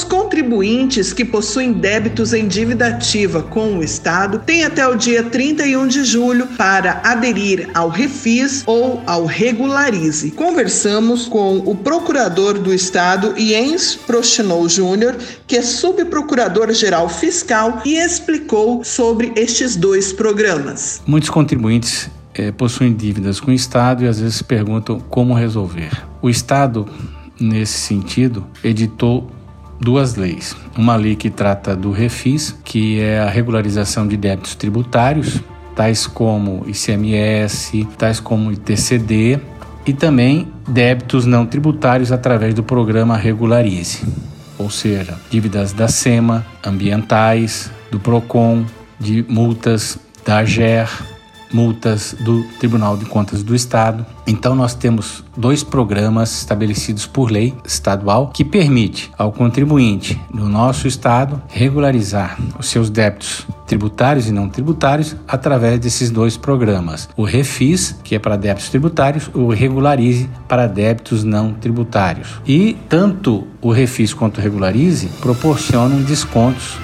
Os contribuintes que possuem débitos em dívida ativa com o Estado têm até o dia 31 de julho para aderir ao Refis ou ao Regularize. Conversamos com o procurador do Estado, Jens Prochnow Júnior, que é subprocurador-geral fiscal, e explicou sobre estes dois programas. Muitos contribuintes eh, possuem dívidas com o Estado e às vezes perguntam como resolver. O Estado, nesse sentido, editou duas leis. Uma lei que trata do refis, que é a regularização de débitos tributários, tais como ICMS, tais como ITCD, e também débitos não tributários através do programa Regularize, ou seja, dívidas da SEMA, ambientais, do PROCON, de multas da AGER, multas do Tribunal de Contas do Estado. Então nós temos dois programas estabelecidos por lei estadual que permite ao contribuinte do nosso estado regularizar os seus débitos tributários e não tributários através desses dois programas. O Refis, que é para débitos tributários, o Regularize para débitos não tributários. E tanto o Refis quanto o Regularize proporcionam descontos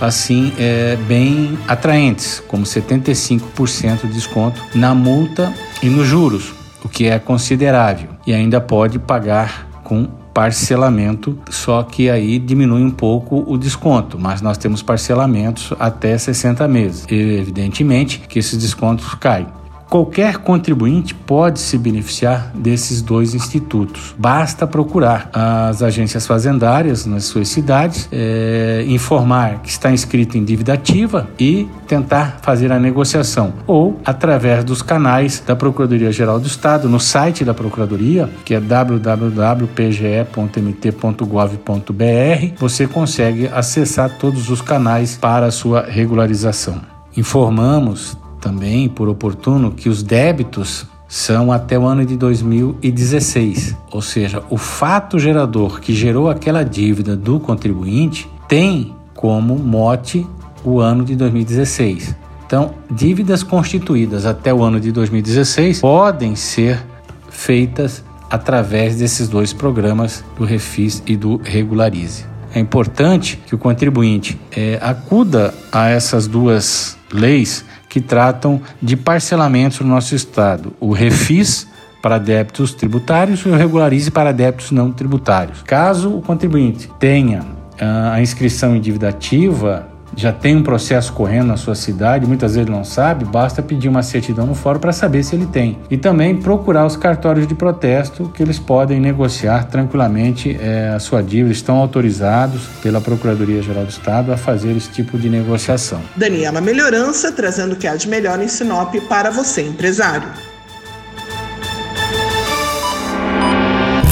assim é, bem atraentes, como 75% de desconto na multa e nos juros, o que é considerável, e ainda pode pagar com parcelamento, só que aí diminui um pouco o desconto, mas nós temos parcelamentos até 60 meses. E, evidentemente que esses descontos caem. Qualquer contribuinte pode se beneficiar desses dois institutos. Basta procurar as agências fazendárias nas suas cidades, é, informar que está inscrito em dívida ativa e tentar fazer a negociação. Ou através dos canais da Procuradoria-Geral do Estado, no site da Procuradoria, que é www.pge.mt.gov.br, você consegue acessar todos os canais para a sua regularização. Informamos também por oportuno que os débitos são até o ano de 2016, ou seja, o fato gerador que gerou aquela dívida do contribuinte tem como mote o ano de 2016. Então, dívidas constituídas até o ano de 2016 podem ser feitas através desses dois programas do Refis e do Regularize. É importante que o contribuinte é, acuda a essas duas leis que tratam de parcelamentos no nosso estado. O Refis para débitos tributários e o Regularize para débitos não tributários. Caso o contribuinte tenha uh, a inscrição em dívida ativa já tem um processo correndo na sua cidade, muitas vezes não sabe, basta pedir uma certidão no fórum para saber se ele tem. E também procurar os cartórios de protesto que eles podem negociar tranquilamente é, a sua dívida, estão autorizados pela Procuradoria-Geral do Estado a fazer esse tipo de negociação. Daniela Melhorança trazendo o que há de melhor em Sinop para você, empresário.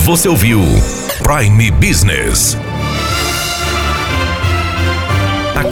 Você ouviu Prime Business